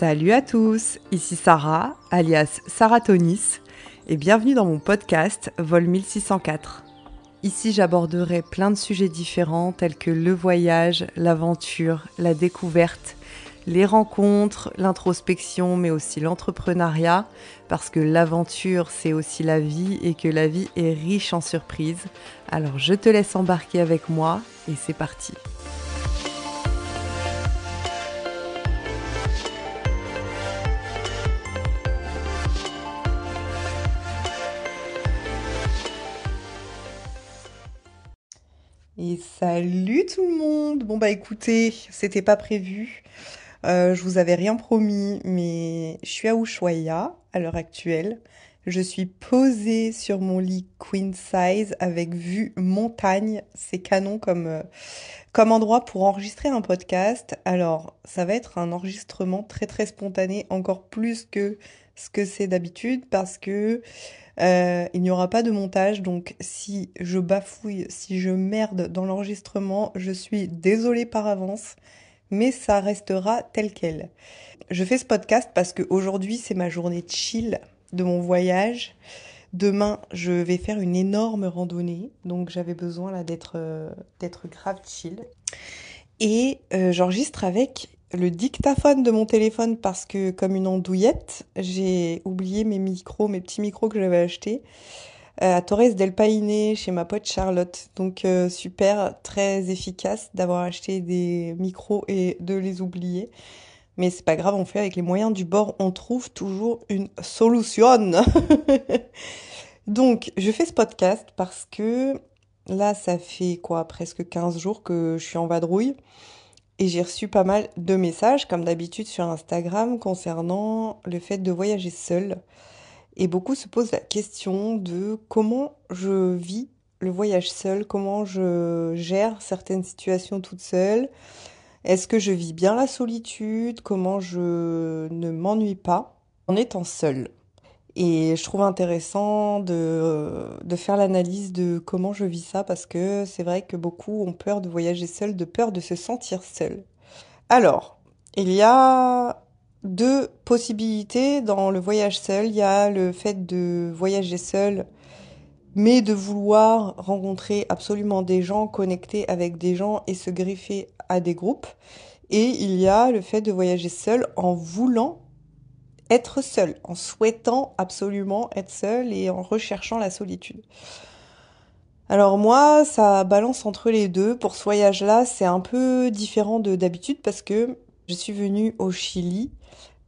Salut à tous, ici Sarah, alias Sarah Tonis, et bienvenue dans mon podcast Vol 1604. Ici j'aborderai plein de sujets différents tels que le voyage, l'aventure, la découverte, les rencontres, l'introspection, mais aussi l'entrepreneuriat, parce que l'aventure, c'est aussi la vie et que la vie est riche en surprises. Alors je te laisse embarquer avec moi et c'est parti. Et salut tout le monde Bon bah écoutez, c'était pas prévu. Euh, je vous avais rien promis, mais je suis à Ushuaia à l'heure actuelle. Je suis posée sur mon lit queen size avec vue montagne. C'est canon comme, euh, comme endroit pour enregistrer un podcast. Alors, ça va être un enregistrement très très spontané, encore plus que ce que c'est d'habitude, parce que euh, il n'y aura pas de montage, donc si je bafouille, si je merde dans l'enregistrement, je suis désolée par avance, mais ça restera tel quel. Je fais ce podcast parce qu'aujourd'hui c'est ma journée chill de mon voyage. Demain, je vais faire une énorme randonnée, donc j'avais besoin là d'être euh, grave chill. Et euh, j'enregistre avec le dictaphone de mon téléphone parce que comme une andouillette, j'ai oublié mes micros, mes petits micros que j'avais achetés euh, à Torres del Paine chez ma pote Charlotte. Donc euh, super, très efficace d'avoir acheté des micros et de les oublier. Mais c'est pas grave, on fait avec les moyens du bord, on trouve toujours une solution. Donc, je fais ce podcast parce que là, ça fait quoi, presque 15 jours que je suis en vadrouille. Et j'ai reçu pas mal de messages, comme d'habitude sur Instagram, concernant le fait de voyager seul. Et beaucoup se posent la question de comment je vis le voyage seul, comment je gère certaines situations toute seule. Est-ce que je vis bien la solitude? Comment je ne m'ennuie pas en étant seule? Et je trouve intéressant de, de faire l'analyse de comment je vis ça parce que c'est vrai que beaucoup ont peur de voyager seul, de peur de se sentir seul. Alors, il y a deux possibilités dans le voyage seul. Il y a le fait de voyager seul, mais de vouloir rencontrer absolument des gens, connecter avec des gens et se griffer à des groupes. Et il y a le fait de voyager seul en voulant être seul, en souhaitant absolument être seul et en recherchant la solitude. Alors moi, ça balance entre les deux. Pour ce voyage-là, c'est un peu différent de d'habitude parce que je suis venue au Chili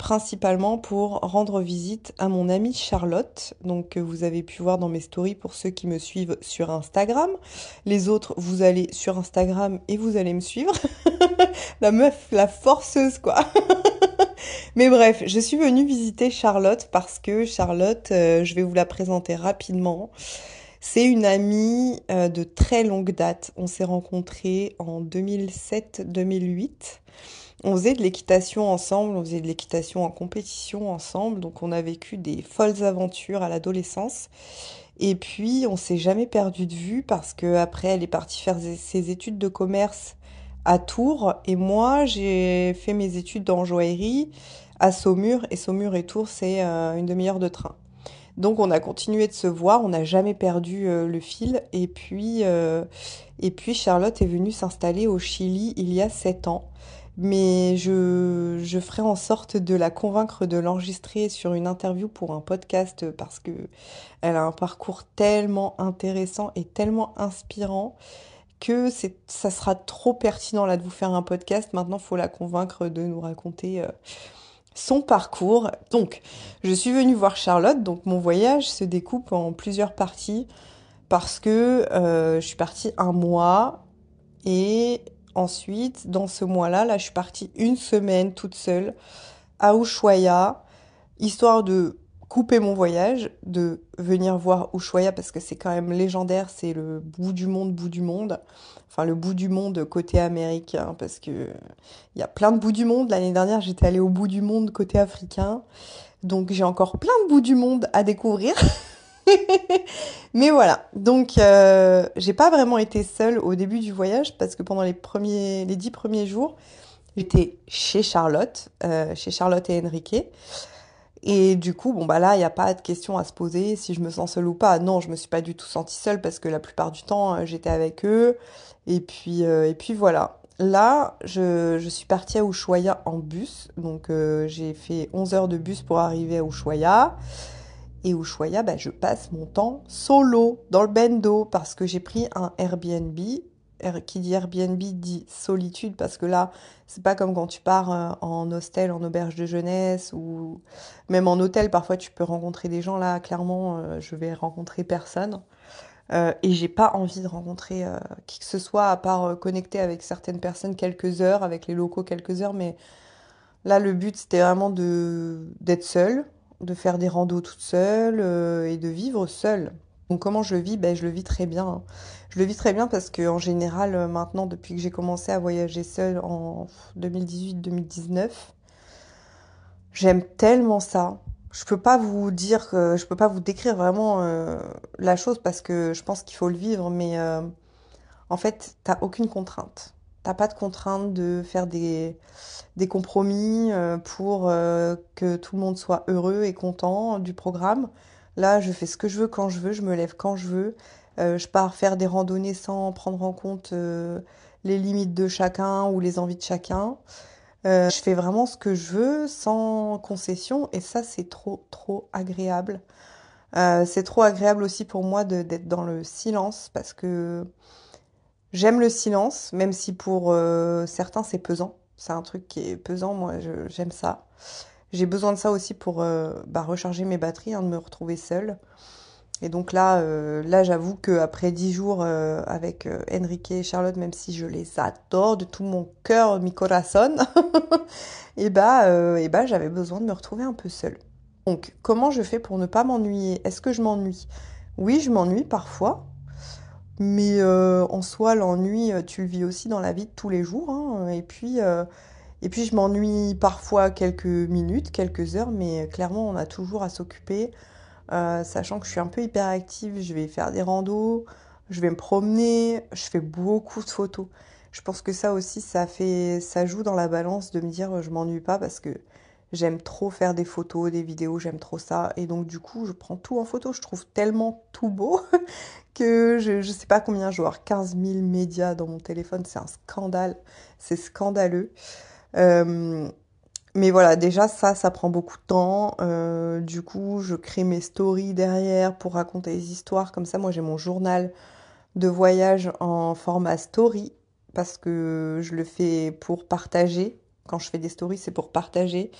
principalement pour rendre visite à mon amie Charlotte, donc vous avez pu voir dans mes stories pour ceux qui me suivent sur Instagram. Les autres, vous allez sur Instagram et vous allez me suivre. la meuf, la forceuse quoi. Mais bref, je suis venue visiter Charlotte parce que Charlotte, euh, je vais vous la présenter rapidement. C'est une amie euh, de très longue date. On s'est rencontrés en 2007-2008. On faisait de l'équitation ensemble, on faisait de l'équitation en compétition ensemble, donc on a vécu des folles aventures à l'adolescence. Et puis on s'est jamais perdu de vue parce que après elle est partie faire ses études de commerce à Tours et moi j'ai fait mes études en joaillerie à Saumur et Saumur et Tours c'est euh, une demi-heure de train. Donc on a continué de se voir, on n'a jamais perdu euh, le fil et puis euh, et puis Charlotte est venue s'installer au Chili il y a sept ans. Mais je, je ferai en sorte de la convaincre de l'enregistrer sur une interview pour un podcast parce que elle a un parcours tellement intéressant et tellement inspirant que ça sera trop pertinent là de vous faire un podcast. Maintenant, faut la convaincre de nous raconter euh, son parcours. Donc, je suis venue voir Charlotte. Donc, mon voyage se découpe en plusieurs parties parce que euh, je suis partie un mois et ensuite, dans ce mois-là, là, je suis partie une semaine toute seule à Ushuaia, histoire de couper mon voyage, de venir voir Ushuaia parce que c'est quand même légendaire, c'est le bout du monde, bout du monde. Enfin, le bout du monde côté américain parce que il y a plein de bouts du monde. L'année dernière, j'étais allée au bout du monde côté africain. Donc, j'ai encore plein de bouts du monde à découvrir. Mais voilà. Donc, euh, j'ai pas vraiment été seule au début du voyage parce que pendant les premiers, les dix premiers jours, J'étais chez Charlotte, euh, chez Charlotte et Enrique. Et du coup, bon bah là, il n'y a pas de question à se poser si je me sens seule ou pas. Non, je me suis pas du tout sentie seule parce que la plupart du temps, euh, j'étais avec eux. Et puis, euh, et puis voilà. Là, je, je suis partie à Ushuaia en bus. Donc, euh, j'ai fait 11 heures de bus pour arriver à Ushuaia. Et Ushuaia, bah, je passe mon temps solo dans le bendo parce que j'ai pris un Airbnb. Qui dit Airbnb dit solitude parce que là, c'est pas comme quand tu pars euh, en hostel, en auberge de jeunesse ou même en hôtel. Parfois, tu peux rencontrer des gens. Là, clairement, euh, je vais rencontrer personne. Euh, et j'ai pas envie de rencontrer euh, qui que ce soit à part connecter avec certaines personnes quelques heures, avec les locaux quelques heures. Mais là, le but c'était vraiment de d'être seule, de faire des randos toute seule et de vivre seule. Donc comment je le vis? Ben, je le vis très bien. hein. Je le vis très bien parce que en général, euh, maintenant, depuis que j'ai commencé à voyager seule en 2018-2019, j'aime tellement ça. Je peux pas vous dire je peux pas vous décrire vraiment euh, la chose parce que je pense qu'il faut le vivre, mais euh, en fait, t'as aucune contrainte. T'as pas de contrainte de faire des, compromis pour que tout le monde soit heureux et content du programme. Là, je fais ce que je veux quand je veux, je me lève quand je veux. Euh, je pars faire des randonnées sans prendre en compte euh, les limites de chacun ou les envies de chacun. Euh, je fais vraiment ce que je veux sans concession et ça, c'est trop, trop agréable. C'est trop agréable aussi pour moi d'être dans le silence parce que J'aime le silence, même si pour certains c'est pesant. C'est un truc qui est pesant, moi j'aime ça. J'ai besoin de ça aussi pour euh, bah, recharger mes batteries, hein, de me retrouver seule. Et donc là, euh, là j'avoue qu'après dix jours euh, avec Enrique et Charlotte, même si je les adore de tout mon cœur, mi corazón, et bah, euh, et bah j'avais besoin de me retrouver un peu seule. Donc comment je fais pour ne pas m'ennuyer? Est-ce que je m'ennuie? Oui, je m'ennuie parfois. Mais en soi, l'ennui, tu le vis aussi dans la vie de tous les jours, hein. Et puis, et puis je m'ennuie parfois quelques minutes, quelques heures, mais clairement, on a toujours à s'occuper. Euh, sachant que je suis un peu hyperactive, je vais faire des randos, je vais me promener, je fais beaucoup de photos. Je pense que ça aussi, ça fait, ça joue dans la balance de me dire je m'ennuie pas parce que j'aime trop faire des photos, des vidéos, j'aime trop ça. Et donc, du coup, je prends tout en photo. Je trouve tellement tout beau que je, je sais pas combien, genre 15 000 médias dans mon téléphone. C'est un scandale. C'est scandaleux. Euh, mais voilà, déjà ça, ça prend beaucoup de temps. Euh, du coup, je crée mes stories derrière pour raconter des histoires. Comme ça, moi, j'ai mon journal de voyage en format story parce que je le fais pour partager. Quand je fais des stories, c'est pour partager.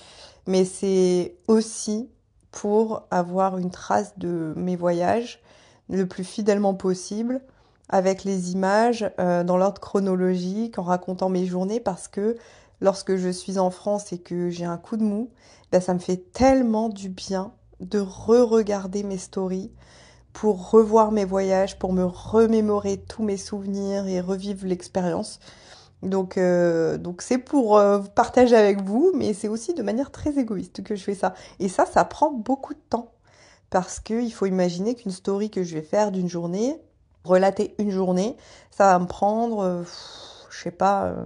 Mais c'est aussi pour avoir une trace de mes voyages le plus fidèlement possible avec les images euh, dans l'ordre chronologique en racontant mes journées parce que lorsque je suis en France et que j'ai un coup de mou, ben, ça me fait tellement du bien de re-regarder mes stories pour revoir mes voyages, pour me remémorer tous mes souvenirs et revivre l'expérience. Donc, euh, donc c'est pour euh, partager avec vous, mais c'est aussi de manière très égoïste que je fais ça. Et ça, ça prend beaucoup de temps. Parce qu'il faut imaginer qu'une story que je vais faire d'une journée, relater une journée, ça va me prendre, euh, je sais pas, euh,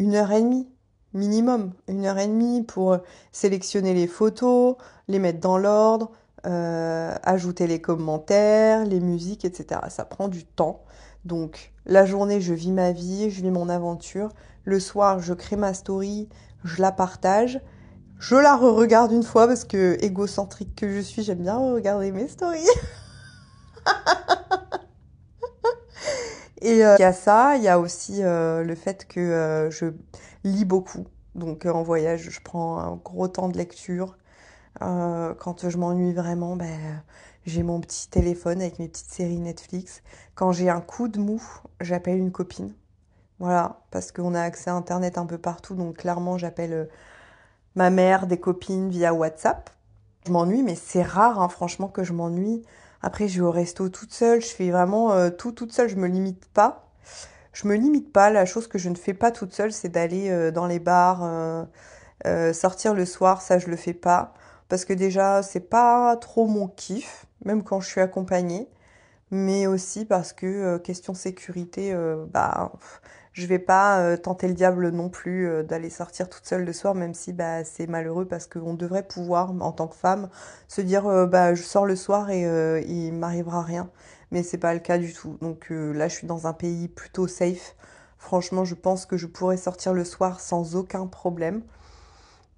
une heure et demie, minimum. Une heure et demie pour sélectionner les photos, les mettre dans l'ordre, euh, ajouter les commentaires, les musiques, etc. Ça prend du temps. Donc, la journée, je vis ma vie, je vis mon aventure. Le soir, je crée ma story, je la partage. Je la re-regarde une fois parce que égocentrique que je suis, j'aime bien regarder mes stories. Et euh, il y a ça, il y a aussi euh, le fait que euh, je lis beaucoup. Donc en voyage, je prends un gros temps de lecture. Quand je m'ennuie vraiment, ben, j'ai mon petit téléphone avec mes petites séries Netflix. Quand j'ai un coup de mou, j'appelle une copine. Voilà, parce qu'on a accès à Internet un peu partout, donc clairement j'appelle ma mère, des copines via WhatsApp. Je m'ennuie, mais c'est rare, hein, franchement, que je m'ennuie. Après, je vais au resto toute seule, je fais vraiment euh, tout toute seule, je me limite pas. Je me limite pas. La chose que je ne fais pas toute seule, c'est d'aller euh, dans les bars, euh, sortir le soir, ça je le fais pas. Parce que déjà, c'est pas trop mon kiff, même quand je suis accompagnée. Mais aussi parce que, question sécurité, bah, je vais pas tenter le diable non plus d'aller sortir toute seule le soir, même si bah, c'est malheureux parce qu'on devrait pouvoir, en tant que femme, se dire bah je sors le soir et il m'arrivera rien. Mais c'est pas le cas du tout. Donc là, je suis dans un pays plutôt safe. Franchement, je pense que je pourrais sortir le soir sans aucun problème.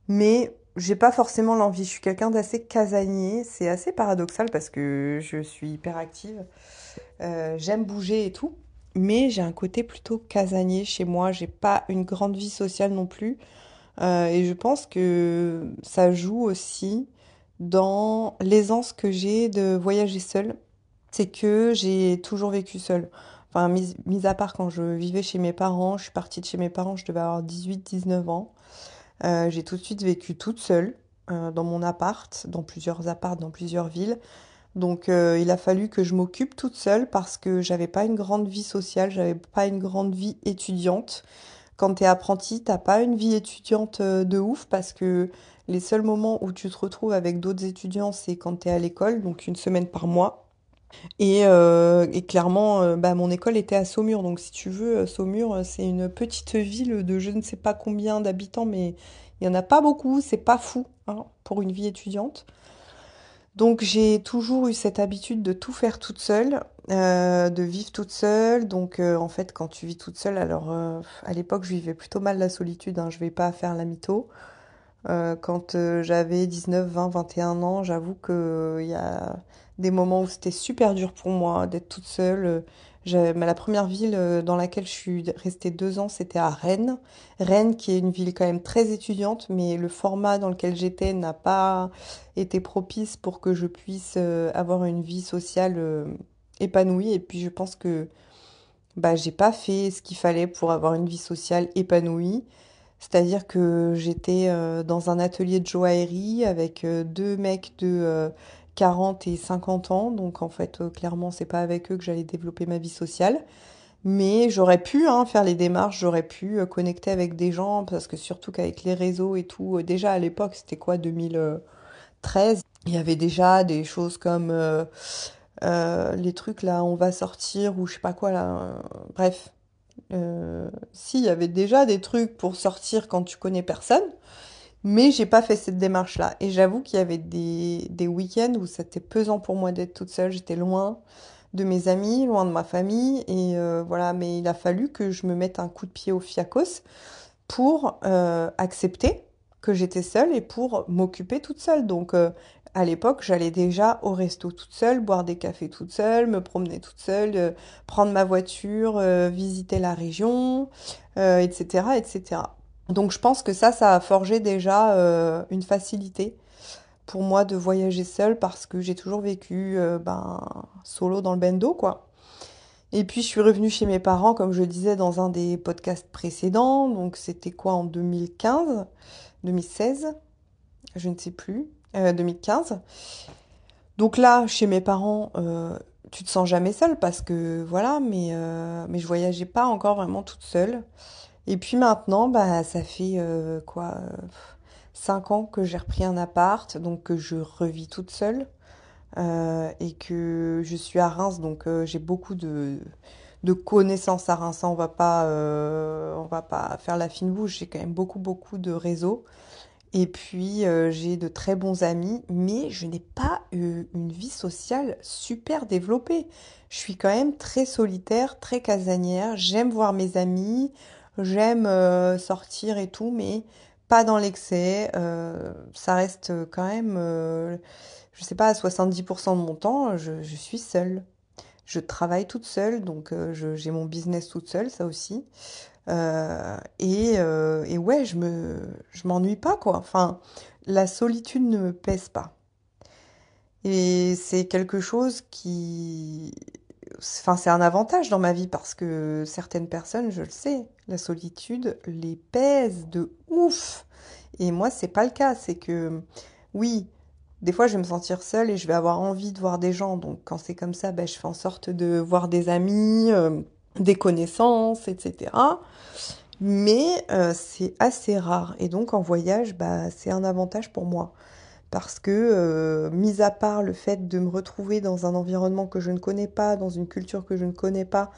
Mais j'ai pas forcément l'envie. Je suis quelqu'un d'assez casanier. C'est assez paradoxal parce que je suis hyper active. Euh, j'aime bouger et tout. Mais j'ai un côté plutôt casanier chez moi. J'ai pas une grande vie sociale non plus. Euh, et je pense que ça joue aussi dans l'aisance que j'ai de voyager seule. C'est que j'ai toujours vécu seule. Enfin, mis, à part quand je vivais chez mes parents, je suis partie de chez mes parents, je devais avoir 18-19 ans. Euh, j'ai tout de suite vécu toute seule euh, dans mon appart, dans plusieurs apparts, dans plusieurs villes. Donc euh, il a fallu que je m'occupe toute seule parce que j'avais pas une grande vie sociale, j'avais pas une grande vie étudiante. Quand t'es apprenti, t'as pas une vie étudiante de ouf parce que les seuls moments où tu te retrouves avec d'autres étudiants, c'est quand t'es à l'école, donc une semaine par mois. Et, et clairement, bah, mon école était à Saumur. Donc, si tu veux, Saumur, c'est une petite ville de je ne sais pas combien d'habitants, mais il n'y en a pas beaucoup. C'est pas fou hein, pour une vie étudiante. Donc, j'ai toujours eu cette habitude de tout faire toute seule, euh, de vivre toute seule. Donc, en fait, quand tu vis toute seule, alors à l'époque, je vivais plutôt mal la solitude. Hein, je vais pas faire la mytho. quand j'avais 19, 20, 21 ans, j'avoue qu'il y a des moments où c'était super dur pour moi d'être toute seule. La première ville euh, dans laquelle je suis restée deux ans, c'était à Rennes. Rennes, qui est une ville quand même très étudiante, mais le format dans lequel j'étais n'a pas été propice pour que je puisse euh, avoir une vie sociale euh, épanouie. Et puis je pense que bah, j'ai pas fait ce qu'il fallait pour avoir une vie sociale épanouie. C'est-à-dire que j'étais dans un atelier de joaillerie avec deux mecs de 40 et 50 ans, donc en fait, euh, clairement, c'est pas avec eux que j'allais développer ma vie sociale. Mais j'aurais pu hein, faire les démarches, j'aurais pu euh, connecter avec des gens, parce que surtout qu'avec les réseaux et tout, euh, déjà à l'époque, c'était quoi, 2013, il y avait déjà des choses comme les trucs là, on va sortir, ou je sais pas quoi là, bref. si, il y avait déjà des trucs pour sortir quand tu connais personne. Mais j'ai pas fait cette démarche-là. Et j'avoue qu'il y avait des, week-ends où c'était pesant pour moi d'être toute seule. J'étais loin de mes amis, loin de ma famille. Et euh, voilà, mais il a fallu que je me mette un coup de pied au fiacos pour euh, accepter que j'étais seule et pour m'occuper toute seule. Donc euh, à l'époque, j'allais déjà au resto toute seule, boire des cafés toute seule, me promener toute seule, prendre ma voiture, visiter la région, etc., etc. Donc je pense que ça, ça a forgé déjà euh, une facilité pour moi de voyager seule parce que j'ai toujours vécu euh, ben, solo dans le bendo, quoi. Et puis je suis revenue chez mes parents, comme je disais dans un des podcasts précédents. Donc c'était quoi en 2015 2016 Je ne sais plus. 2015. Euh, donc là, chez mes parents, tu te sens jamais seule parce que voilà, mais, mais je voyageais pas encore vraiment toute seule. Et puis maintenant, bah, ça fait euh, quoi, euh, cinq ans que j'ai repris un appart, donc que je revis toute seule euh, et que je suis à Reims, donc j'ai beaucoup de, de connaissances à Reims. On va pas, on va pas faire la fine bouche. J'ai quand même beaucoup beaucoup de réseaux. Et puis j'ai de très bons amis, mais je n'ai pas une vie sociale super développée. Je suis quand même très solitaire, très casanière. J'aime voir mes amis. J'aime euh, sortir et tout, mais pas dans l'excès. Euh, ça reste quand même, euh, je sais pas, à 70% de mon temps, je, suis seule. Je travaille toute seule, donc j'ai mon business toute seule, ça aussi. et, et ouais, je me, je m'ennuie pas, quoi. Enfin, la solitude ne me pèse pas. Et c'est quelque chose qui, enfin, c'est un avantage dans ma vie parce que certaines personnes, je le sais, la solitude les pèse de ouf. Et moi, c'est pas le cas. C'est que, oui, des fois, je vais me sentir seule et je vais avoir envie de voir des gens. Donc, quand c'est comme ça, ben, je fais en sorte de voir des amis, euh, des connaissances, etc. Mais euh, c'est assez rare. Et donc, en voyage, bah, c'est un avantage pour moi parce que, euh, mis à part le fait de me retrouver dans un environnement que je ne connais pas, dans une culture que je ne connais pas,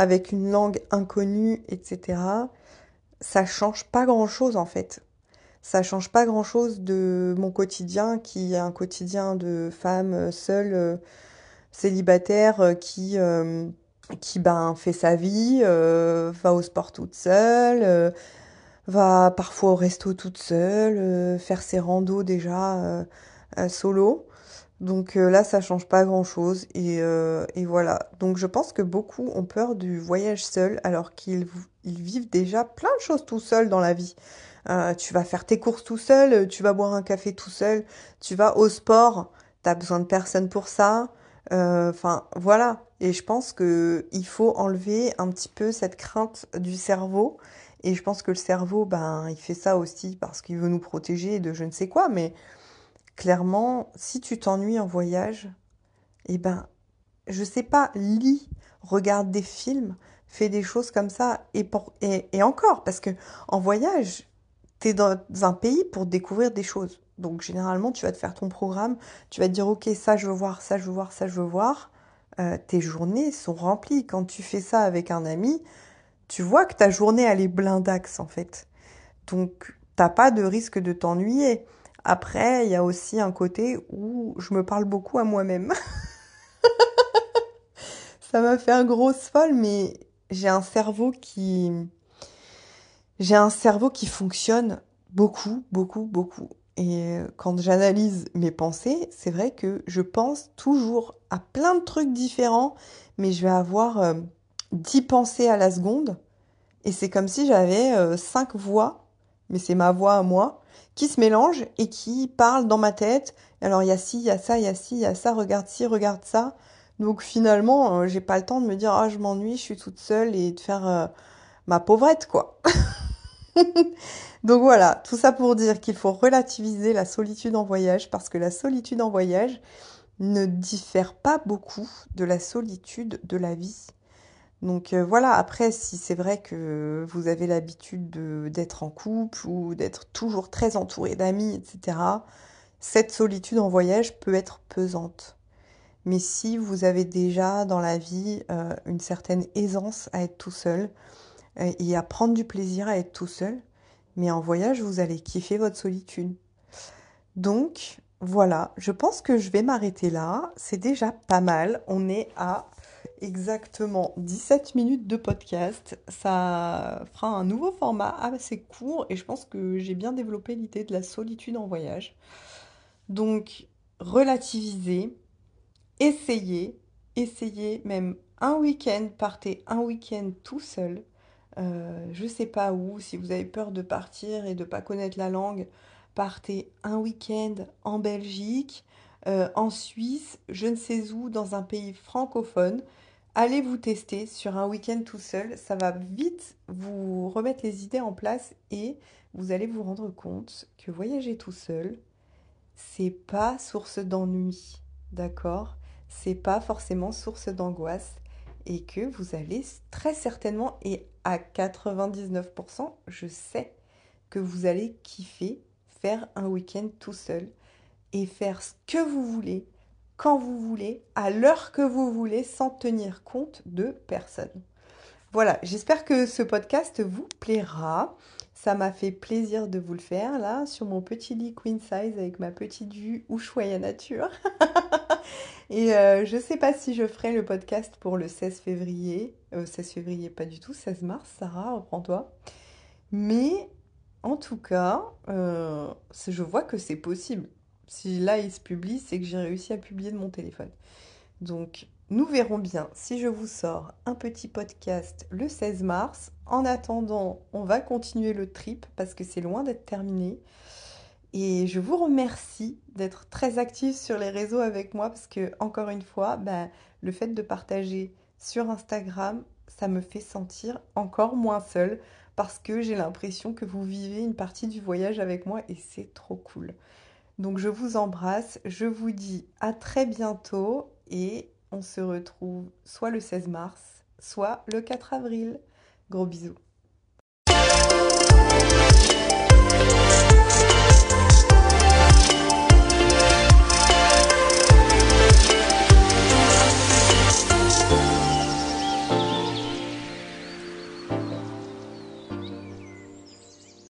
avec une langue inconnue, etc., ça change pas grand-chose en fait. Ça change pas grand-chose de mon quotidien qui est un quotidien de femme seule, célibataire, qui, qui ben, fait sa vie, va au sport toute seule, va parfois au resto toute seule, faire ses randos déjà solo. Donc euh, là, ça change pas grand-chose. Et, euh, et, voilà. Donc je pense que beaucoup ont peur du voyage seul alors qu'ils ils vivent déjà plein de choses tout seuls dans la vie. Euh, tu vas faire tes courses tout seul, tu vas boire un café tout seul, tu vas au sport, t'as besoin de personne pour ça. Enfin voilà. Et je pense que il faut enlever un petit peu cette crainte du cerveau. Et je pense que le cerveau, ben, il fait ça aussi parce qu'il veut nous protéger de je ne sais quoi. Mais clairement, si tu t'ennuies en voyage, eh ben, je sais pas, lis, regarde des films, fais des choses comme ça, et, pour, et, encore, parce que en voyage, tu es dans un pays pour découvrir des choses. Donc généralement, tu vas te faire ton programme, tu vas te dire, ok, ça je veux voir, ça je veux voir, ça je veux voir. Euh, tes journées sont remplies. Quand tu fais ça avec un ami, tu vois que ta journée, elle est blindaxe en fait. Donc, t'as pas de risque de t'ennuyer. Après, il y a aussi un côté où je me parle beaucoup à moi-même. Ça m'a fait un gros folle, mais j'ai un cerveau qui... J'ai un cerveau qui fonctionne beaucoup, beaucoup, beaucoup. Et quand j'analyse mes pensées, c'est vrai que je pense toujours à plein de trucs différents, mais je vais avoir euh, dix pensées à la seconde. Et c'est comme si j'avais euh, cinq voix, mais c'est ma voix à moi, qui se mélangent et qui parlent dans ma tête. Alors il y a ci, il y a ça, il y a ci, il y a ça, regarde ci, regarde ça. Donc finalement, euh, j'ai pas le temps de me dire ah je m'ennuie, je suis toute seule et de faire euh, ma pauvrette quoi. Donc voilà, tout ça pour dire qu'il faut relativiser la solitude en voyage parce que la solitude en voyage ne diffère pas beaucoup de la solitude de la vie. Donc euh, voilà, après, si c'est vrai que vous avez l'habitude d'être en couple ou d'être toujours très entouré d'amis, etc., cette solitude en voyage peut être pesante. Mais si vous avez déjà dans la vie euh, une certaine aisance à être tout seul euh, et à prendre du plaisir à être tout seul, mais en voyage, vous allez kiffer votre solitude. Donc voilà, je pense que je vais m'arrêter là. C'est déjà pas mal. On est à exactement 17 minutes de podcast. Ça fera un nouveau format assez court et je pense que j'ai bien développé l'idée de la solitude en voyage. Donc, relativiser, essayez, essayez même un week-end, partez un week-end tout seul. Euh, je sais pas où, si vous avez peur de partir et de pas connaître la langue, partez un week-end en Belgique, euh, en Suisse, je ne sais où, dans un pays francophone. Allez vous tester sur un week-end tout seul, ça va vite vous remettre les idées en place et vous allez vous rendre compte que voyager tout seul, c'est pas source d'ennui, d'accord? C'est pas forcément source d'angoisse et que vous allez très certainement et à 99%, je sais que vous allez kiffer faire un week-end tout seul et faire ce que vous voulez quand vous voulez, à l'heure que vous voulez, sans tenir compte de personne. Voilà, j'espère que ce podcast vous plaira. Ça m'a fait plaisir de vous le faire là sur mon petit lit queen size avec ma petite vue Ushuaïa nature. Et euh, je ne sais pas si je ferai le podcast pour le 16 février. 16 euh, février, pas du tout. 16 mars, Sarah, reprends-toi. Mais en tout cas, euh, je vois que c'est possible. Si là il se publie, c'est que j'ai réussi à publier de mon téléphone. Donc nous verrons bien si je vous sors un petit podcast le 16 mars. En attendant, on va continuer le trip parce que c'est loin d'être terminé. Et je vous remercie d'être très actif sur les réseaux avec moi parce que, encore une fois, bah, le fait de partager sur Instagram, ça me fait sentir encore moins seule parce que j'ai l'impression que vous vivez une partie du voyage avec moi et c'est trop cool. Donc je vous embrasse, je vous dis à très bientôt et on se retrouve soit le 16 mars, soit le 4 avril. Gros bisous.